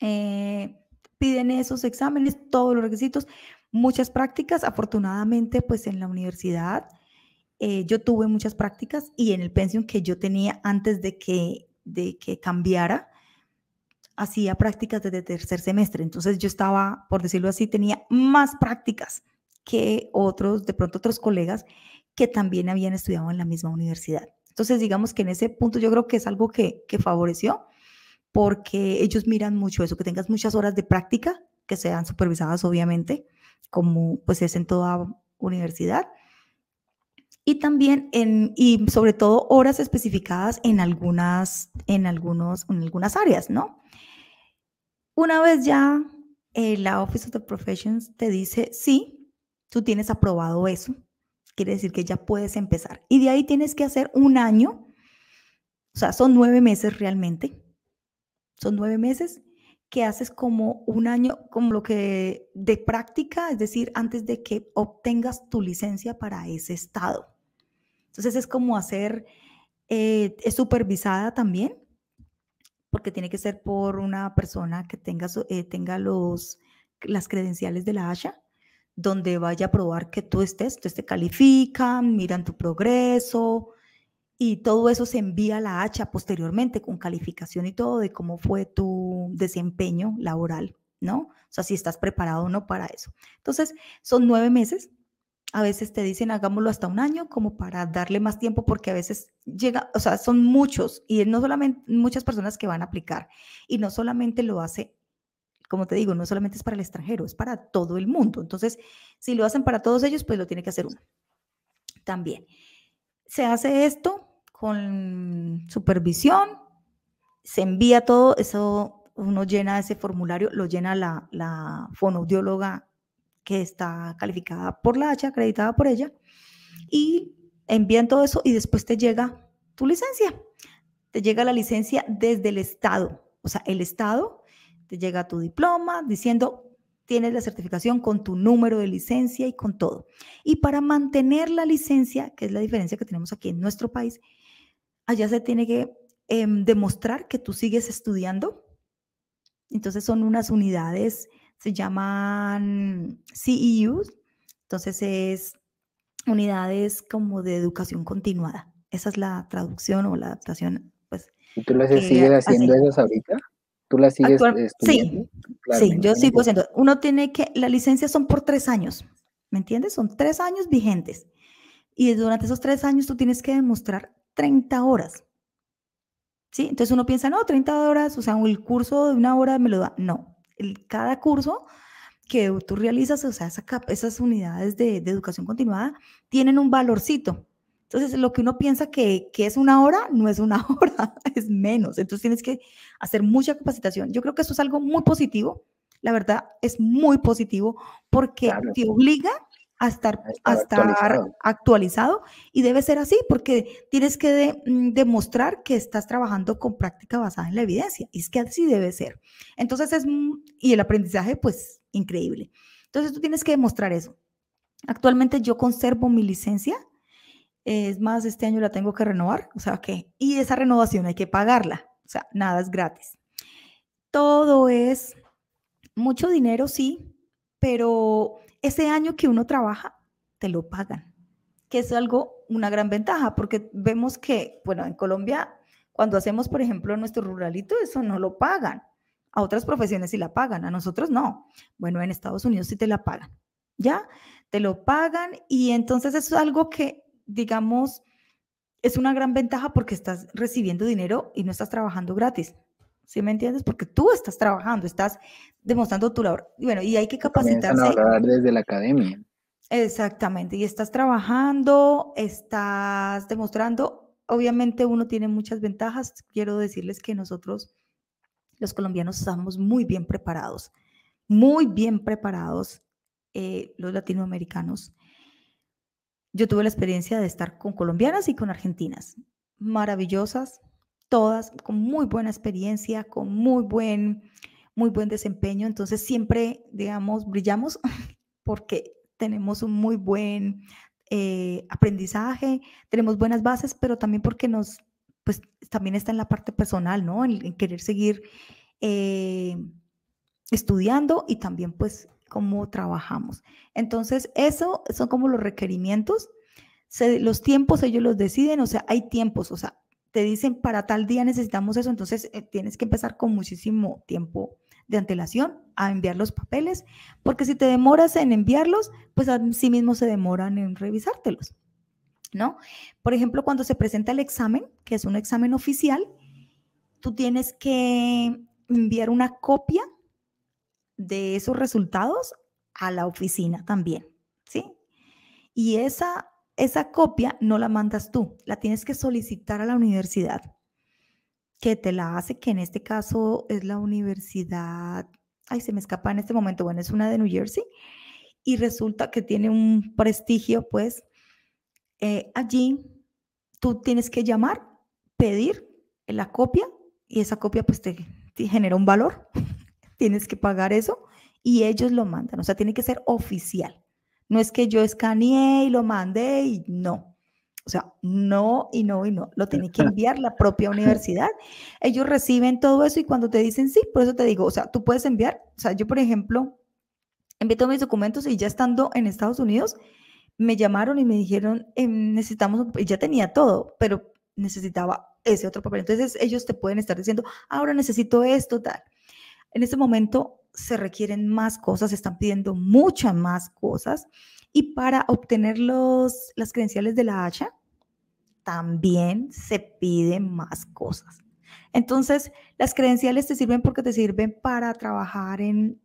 Eh, piden esos exámenes, todos los requisitos, muchas prácticas. Afortunadamente, pues en la universidad eh, yo tuve muchas prácticas y en el pensión que yo tenía antes de que, de que cambiara, hacía prácticas desde tercer semestre. Entonces yo estaba, por decirlo así, tenía más prácticas que otros, de pronto otros colegas que también habían estudiado en la misma universidad. Entonces, digamos que en ese punto yo creo que es algo que, que favoreció porque ellos miran mucho eso, que tengas muchas horas de práctica, que sean supervisadas obviamente, como pues es en toda universidad. Y también en, y sobre todo horas especificadas en algunas, en algunos, en algunas áreas, ¿no? Una vez ya eh, la Office of the Professions te dice, sí, tú tienes aprobado eso, quiere decir que ya puedes empezar. Y de ahí tienes que hacer un año, o sea, son nueve meses realmente. Son nueve meses que haces como un año, como lo que de práctica, es decir, antes de que obtengas tu licencia para ese estado. Entonces es como hacer, eh, es supervisada también, porque tiene que ser por una persona que tenga, eh, tenga los, las credenciales de la ASHA, donde vaya a probar que tú estés, entonces te califican, miran tu progreso y todo eso se envía a la ASHA posteriormente con calificación y todo de cómo fue tu desempeño laboral, ¿no? O sea, si estás preparado o no para eso. Entonces, son nueve meses a veces te dicen hagámoslo hasta un año como para darle más tiempo porque a veces llega, o sea, son muchos y no solamente muchas personas que van a aplicar y no solamente lo hace, como te digo, no solamente es para el extranjero, es para todo el mundo. Entonces, si lo hacen para todos ellos, pues lo tiene que hacer uno. También. Se hace esto con supervisión, se envía todo, eso uno llena ese formulario, lo llena la, la fonoaudióloga que está calificada por la H, acreditada por ella, y envían todo eso y después te llega tu licencia. Te llega la licencia desde el Estado. O sea, el Estado te llega tu diploma diciendo tienes la certificación con tu número de licencia y con todo. Y para mantener la licencia, que es la diferencia que tenemos aquí en nuestro país, allá se tiene que em, demostrar que tú sigues estudiando. Entonces son unas unidades se llaman CEUs, entonces es unidades como de educación continuada. Esa es la traducción o la adaptación. Pues, ¿Y tú las sigues haciendo esas ahorita? ¿Tú las sigues estudiando? Sí, sí yo sigo haciendo. Uno tiene que, la licencia son por tres años, ¿me entiendes? Son tres años vigentes. Y durante esos tres años tú tienes que demostrar 30 horas. ¿Sí? Entonces uno piensa, no, 30 horas, o sea, el curso de una hora me lo da. No, cada curso que tú realizas, o sea, esas unidades de, educación continuada tienen un valorcito. Entonces, lo que uno piensa que, es una hora, no es una <laughs> hora, es menos. Entonces, tienes que hacer mucha capacitación. Yo creo que eso es algo muy positivo. La verdad, es muy positivo porque te obliga a estar, actualizado. y debe ser así porque tienes que mm, demostrar que estás trabajando con práctica basada en la evidencia y es que así debe ser. Entonces es, y el aprendizaje pues increíble. Entonces tú tienes que demostrar eso. Actualmente yo conservo mi licencia, es más, este año la tengo que renovar, o sea que, y esa renovación hay que pagarla, o sea, nada es gratis. Todo es mucho dinero, sí, pero ese año que uno trabaja, te lo pagan, que es algo, una gran ventaja, porque vemos que, bueno, en Colombia, cuando hacemos, por ejemplo, nuestro ruralito, eso no lo pagan. A otras profesiones sí la pagan, a nosotros no. Bueno, en Estados Unidos sí te la pagan, ¿ya? Te lo pagan y entonces es algo que, digamos, es una gran ventaja porque estás recibiendo dinero y no estás trabajando gratis. ¿Sí me entiendes? Porque tú estás trabajando, estás demostrando tu labor. Y bueno, y hay que capacitarse. A hablar desde la academia. Exactamente, y estás trabajando, estás demostrando, obviamente uno tiene muchas ventajas. Quiero decirles que nosotros, los colombianos, estamos muy bien preparados, muy bien preparados, eh, los latinoamericanos. Yo tuve la experiencia de estar con colombianas y con argentinas, maravillosas, todas con muy buena experiencia, con muy buen, muy buen desempeño. Entonces siempre, digamos, brillamos <laughs> porque tenemos un muy buen eh, aprendizaje, tenemos buenas bases, pero también porque nos, pues también está en la parte personal, ¿no? En, querer seguir eh, estudiando y también pues cómo trabajamos. Entonces, eso son como los requerimientos. los tiempos ellos los deciden, o sea, hay tiempos, o sea, te dicen para tal día necesitamos eso, entonces eh, tienes que empezar con muchísimo tiempo de antelación a enviar los papeles, porque si te demoras en enviarlos, pues a sí mismo se demoran en revisártelos, ¿no? Por ejemplo, cuando se presenta el examen, que es un examen oficial, tú tienes que enviar una copia de esos resultados a la oficina también, ¿sí? Y esa esa copia no la mandas tú, la tienes que solicitar a la universidad que te la hace, que en este caso es la universidad, ay, se me escapa en este momento, bueno, es una de New Jersey, y resulta que tiene un prestigio, pues, eh, allí tú tienes que llamar, pedir la copia y esa copia pues te, te genera un valor. Tienes que pagar eso y ellos lo mandan. O sea, tiene que ser oficial. No es que yo escaneé y lo mandé y no. O sea, no y no y no. Lo tiene que enviar la propia universidad. Ellos reciben todo eso y cuando te dicen sí, por eso te digo, o sea, tú puedes enviar. O sea, yo, por ejemplo, envié todos mis documentos y ya estando en Estados Unidos, me llamaron y me dijeron, em, necesitamos, ya tenía todo, pero necesitaba ese otro papel. Entonces ellos te pueden estar diciendo, ahora necesito esto, tal. En este momento se requieren más cosas, se están pidiendo muchas más cosas. Y para obtener los, las credenciales de la hacha, también se piden más cosas. Entonces, las credenciales te sirven porque te sirven para trabajar en,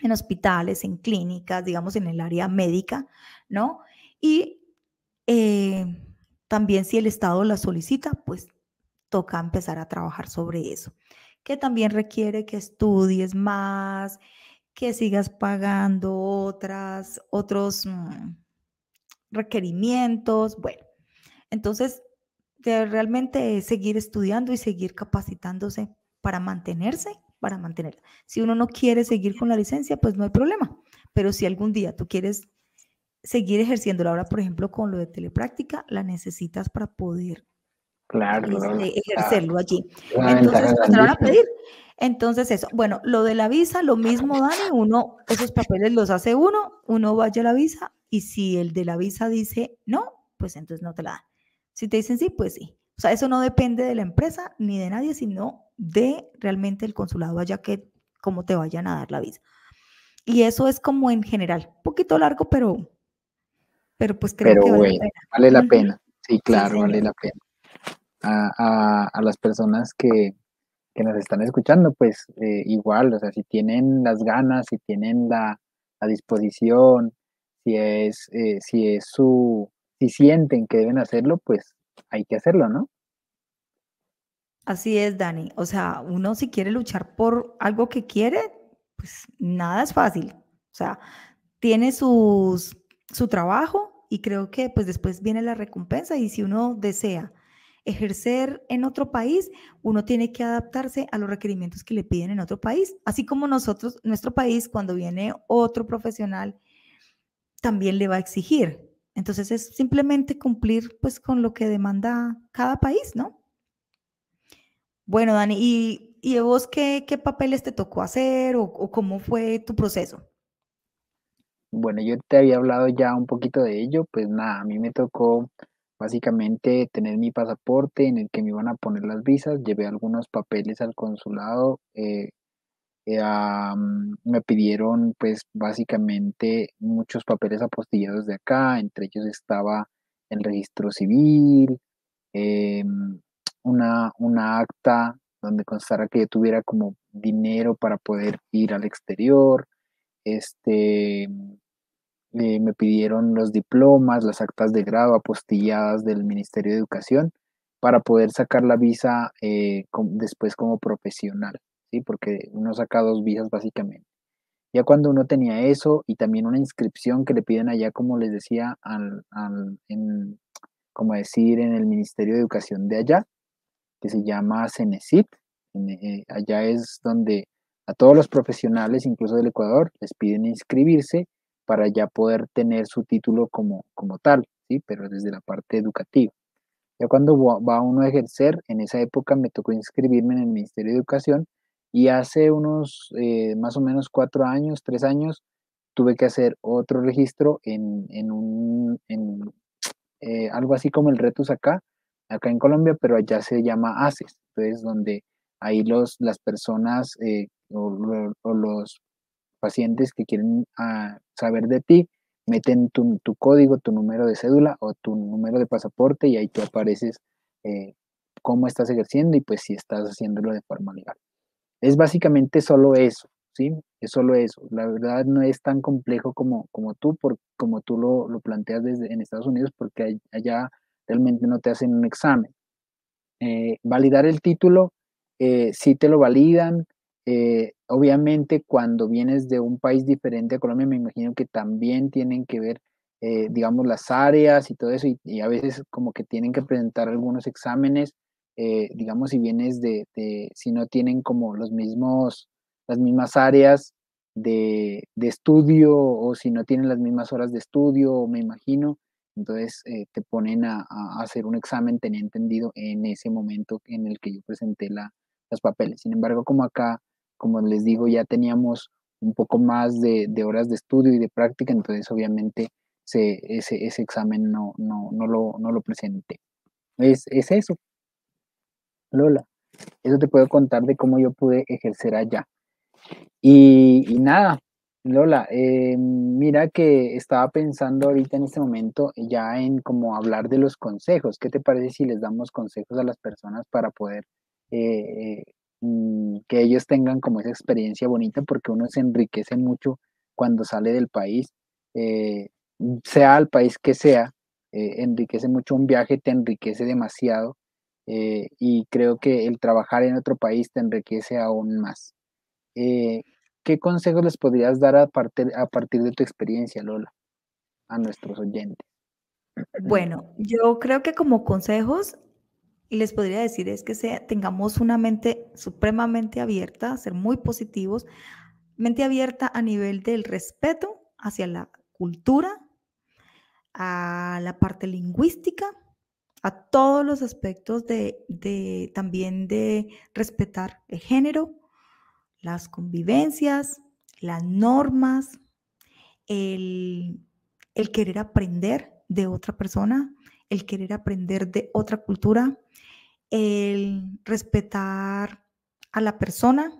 en hospitales, en clínicas, digamos, en el área médica, ¿no? Y eh, también si el Estado la solicita, pues toca empezar a trabajar sobre eso que también requiere que estudies más, que sigas pagando otras, otros mm, requerimientos. Bueno, entonces de realmente seguir estudiando y seguir capacitándose para mantenerse, para mantener. Si uno no quiere seguir con la licencia, pues no hay problema. Pero si algún día tú quieres seguir ejerciéndola ahora, por ejemplo, con lo de telepráctica, la necesitas para poder Claro. Este, ejercerlo allí. Entonces, van a pedir. Entonces, eso. Bueno, lo de la visa, lo mismo, Dani, uno, esos papeles los hace uno, uno vaya a la visa y si el de la visa dice no, pues entonces no te la dan. Si te dicen sí, pues sí. O sea, eso no depende de la empresa ni de nadie, sino de realmente el consulado allá que cómo te vayan a dar la visa. Y eso es como en general, un poquito largo, pero, pero pues creo que vale, la pena. vale la pena. Sí, claro, vale la pena a, las personas que, nos están escuchando, pues eh, igual, o sea, si tienen las ganas, si tienen la, disposición, si es, eh, si es su, si sienten que deben hacerlo, pues hay que hacerlo, ¿no? Así es, Dani. O sea, uno si quiere luchar por algo que quiere, pues nada es fácil. O sea, tiene sus, su trabajo y creo que pues después viene la recompensa y si uno desea ejercer en otro país, uno tiene que adaptarse a los requerimientos que le piden en otro país, así como nosotros, nuestro país, cuando viene otro profesional, también le va a exigir. Entonces es simplemente cumplir pues con lo que demanda cada país, ¿no? Bueno, Dani, ¿y, y vos qué, qué, papeles te tocó hacer o, o cómo fue tu proceso? Bueno, yo te había hablado ya un poquito de ello, pues nada, a mí me tocó Básicamente tener mi pasaporte en el que me iban a poner las visas, llevé algunos papeles al consulado, eh, eh, me pidieron pues básicamente muchos papeles apostillados de acá, entre ellos estaba el registro civil, em, una, una acta donde constara que yo tuviera como dinero para poder ir al exterior, este, eh, me pidieron los diplomas, las actas de grado apostilladas del Ministerio de Educación para poder sacar la visa eh, después como profesional, ¿sí? Porque uno saca dos visas básicamente. Ya cuando uno tenía eso y también una inscripción que le piden allá, como les decía, al, en, como decir, en el Ministerio de Educación de allá, que se llama CENESIT. Eh, allá es donde a todos los profesionales, incluso del Ecuador, les piden inscribirse para ya poder tener su título como, como tal, ¿sí? pero desde la parte educativa. Ya cuando va uno a ejercer, en esa época me tocó inscribirme en el Ministerio de Educación y hace unos eh, más o menos cuatro años, tres años, tuve que hacer otro registro en, en un, en, eh, algo así como el Retus acá, acá en Colombia, pero allá se llama ACES, entonces donde ahí los, las personas eh, o, o, los pacientes que quieren ah, saber de ti, meten tu, código, tu número de cédula o tu número de pasaporte y ahí tú apareces eh, cómo estás ejerciendo y pues si estás haciéndolo de forma legal. Es básicamente solo eso, ¿sí? Es solo eso. La verdad no es tan complejo como, como tú, por, como tú lo, lo planteas desde, en Estados Unidos, porque allá realmente no te hacen un examen. Eh, validar el título, eh, sí te lo validan, eh, obviamente, cuando vienes de un país diferente a Colombia, me imagino que también tienen que ver eh, digamos, las áreas y todo eso, y, a veces como que tienen que presentar algunos exámenes, eh, digamos, si vienes de, si no tienen como los mismos, las mismas áreas de, estudio o si no tienen las mismas horas de estudio, me imagino, entonces te ponen a, a, hacer un examen, tenía entendido, en ese momento en el que yo presenté la, los papeles. Sin embargo, como acá, como les digo, ya teníamos un poco más de, horas de estudio y de práctica, entonces obviamente se, ese, ese examen no, no, no, lo, no lo presenté. Es, es eso, Lola. Eso te puedo contar de cómo yo pude ejercer allá. Y, nada, Lola, eh, mira que estaba pensando ahorita en este momento ya en cómo hablar de los consejos. ¿Qué te parece si les damos consejos a las personas para poder eh, que ellos tengan como esa experiencia bonita? Porque uno se enriquece mucho cuando sale del país, eh, sea el país que sea, enriquece mucho un viaje, te enriquece demasiado y creo que el trabajar en otro país te enriquece aún más. ¿Qué consejos les podrías dar a partir, a partir de tu experiencia, Lola, a nuestros oyentes? Bueno, yo creo que como consejos les podría decir es que tengamos una mente supremamente abierta, ser muy positivos, mente abierta a nivel del respeto hacia la cultura, a la parte lingüística, a todos los aspectos de, de también de respetar el género, las convivencias, las normas, el, querer aprender de otra persona, el querer aprender de otra cultura, el respetar a la persona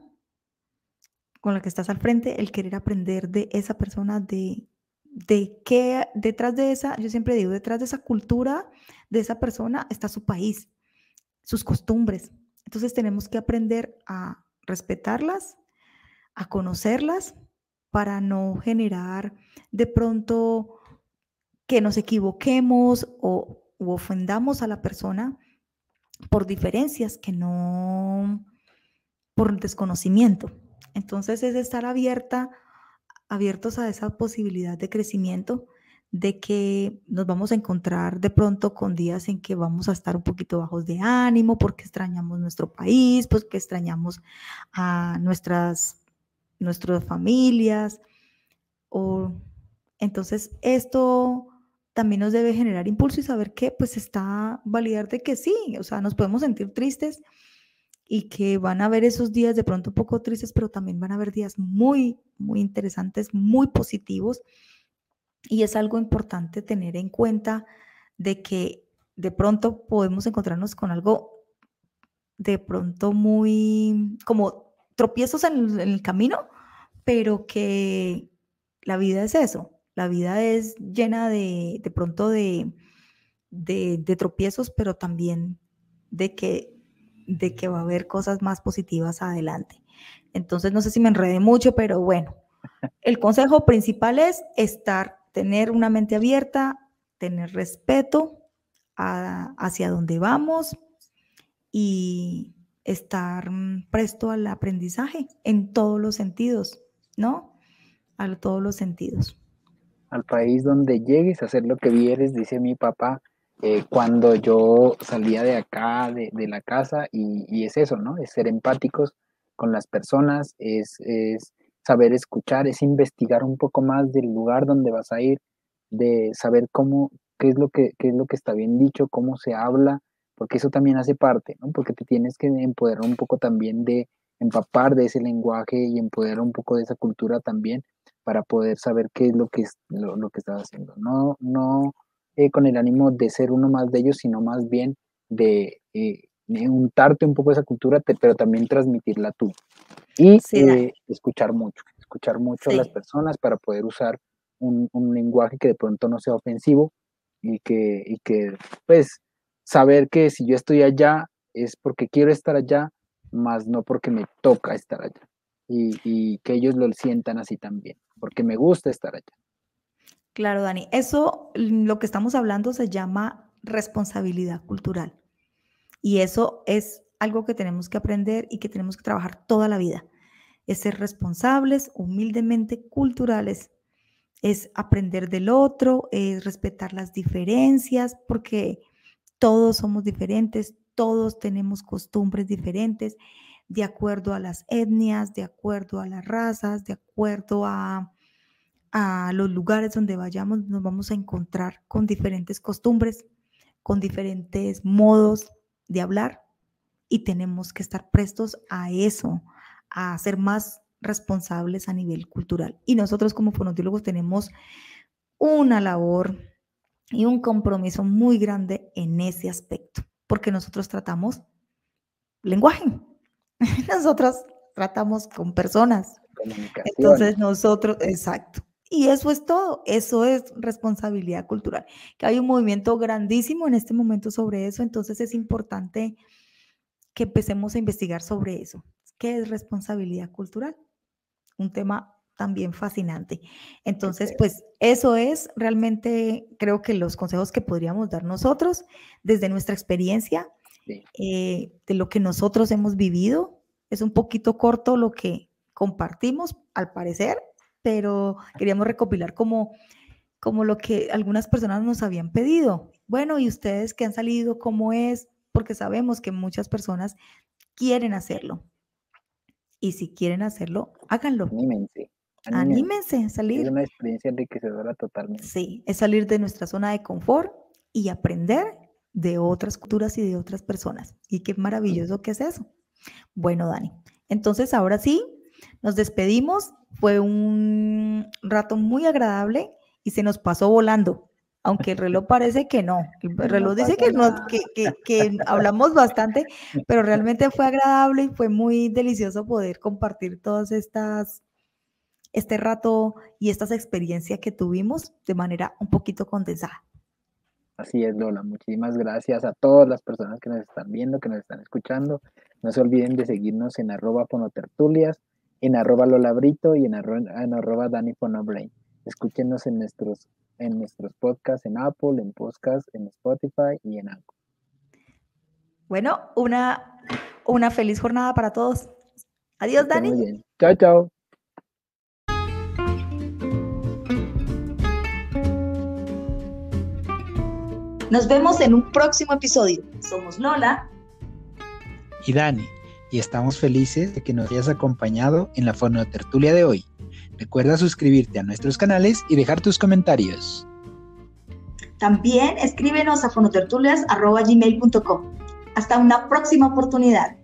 con la que estás al frente, el querer aprender de esa persona, de, de qué detrás de esa, yo siempre digo, detrás de esa cultura, de esa persona está su país, sus costumbres. Entonces tenemos que aprender a respetarlas, a conocerlas para no generar de pronto que nos equivoquemos o ofendamos a la persona por diferencias que no, por desconocimiento. Entonces es estar abierta, abiertos a esa posibilidad de crecimiento de que nos vamos a encontrar de pronto con días en que vamos a estar un poquito bajos de ánimo porque extrañamos nuestro país, porque pues extrañamos a nuestras, nuestras familias. O, entonces esto también nos debe generar impulso y saber que pues está validar de que sí, o sea, nos podemos sentir tristes y que van a haber esos días de pronto un poco tristes, pero también van a haber días muy, muy interesantes, muy positivos y es algo importante tener en cuenta de que de pronto podemos encontrarnos con algo de pronto muy como tropiezos en, el camino, pero que la vida es eso. La vida es llena de, de pronto de, de, tropiezos, pero también de que, de que va a haber cosas más positivas adelante. Entonces, no sé si me enredé mucho, pero bueno, el consejo principal es estar tener una mente abierta, tener respeto hacia dónde vamos y estar mm, presto al aprendizaje en todos los sentidos, ¿no? A todos los sentidos. Al país donde llegues hacer lo que vieres, dice mi papá, eh, cuando yo salía de acá, de, la casa, y, es eso, ¿no? Es ser empáticos con las personas, es, es saber escuchar, es investigar un poco más del lugar donde vas a ir, de saber cómo, qué es lo que, qué es lo que está bien dicho, cómo se habla, porque eso también hace parte, ¿no? Porque te tienes que empoderar un poco también de empapar de ese lenguaje y empoderar un poco de esa cultura también para poder saber qué es lo que, es, lo, que estás haciendo. No, no eh, con el ánimo de ser uno más de ellos, sino más bien de eh, untarte un poco esa cultura, pero también transmitirla tú. Y eh, escuchar mucho, escuchar mucho a las personas para poder usar un, lenguaje que de pronto no sea ofensivo y que, y que, pues, saber que si yo estoy allá es porque quiero estar allá, más no porque me toca estar allá. Y, y, que ellos lo sientan así también, porque me gusta estar allá. Claro, Dani, eso lo que estamos hablando se llama responsabilidad cultural. Y eso es algo que tenemos que aprender y que tenemos que trabajar toda la vida. Es ser responsables, humildemente culturales, es aprender del otro, es respetar las diferencias, porque todos somos diferentes, todos tenemos costumbres diferentes, de acuerdo a las etnias, de acuerdo a las razas, de acuerdo a, a los lugares donde vayamos, nos vamos a encontrar con diferentes costumbres, con diferentes modos de hablar y tenemos que estar prestos a eso, a ser más responsables a nivel cultural. Y nosotros como fonoaudiólogos tenemos una labor y un compromiso muy grande en ese aspecto, porque nosotros tratamos lenguaje, <laughs> nosotros tratamos con personas. Entonces nosotros, exacto. Y eso es todo, eso es responsabilidad cultural. Que hay un movimiento grandísimo en este momento sobre eso, entonces es importante que empecemos a investigar sobre eso. ¿Qué es responsabilidad cultural? Un tema también fascinante. Entonces, pues eso es realmente, creo que los consejos que podríamos dar nosotros desde nuestra experiencia, eh, de lo que nosotros hemos vivido. Es un poquito corto lo que compartimos, al parecer, pero queríamos recopilar como, como lo que algunas personas nos habían pedido. Bueno, ¿y ustedes qué han salido? ¿Cómo es? Porque sabemos que muchas personas quieren hacerlo. Y si quieren hacerlo, háganlo. Anímense. Anímense, a salir. Es una experiencia enriquecedora totalmente. Sí, es salir de nuestra zona de confort y aprender de otras culturas y de otras personas. Y qué maravilloso que es eso. Bueno, Dani, entonces ahora sí, nos despedimos. Fue un rato muy agradable y se nos pasó volando. Aunque el reloj parece que no. <laughs> El reloj dice que, que, que, hablamos bastante, pero realmente fue agradable y fue muy delicioso poder compartir todas estas, este rato y estas experiencias que tuvimos de manera un poquito condensada. Así es, Lola. Muchísimas gracias a todas las personas que nos están viendo, que nos están escuchando. No se olviden de seguirnos en arroba ponotertulias, en arroba lolabrito y en arroba, en arroba danifonobrain. Escúchenos en nuestros, en nuestros podcasts en Apple, en podcast, en Spotify y en Anchor. Bueno, una, una feliz jornada para todos. Adiós, Dani. Chao, chao. Nos vemos en un próximo episodio. Somos Lola y Dani, y estamos felices de que nos hayas acompañado en la fonotertulia de hoy. Recuerda suscribirte a nuestros canales y dejar tus comentarios. También escríbenos a fonotertulias.gmail.com. Hasta una próxima oportunidad.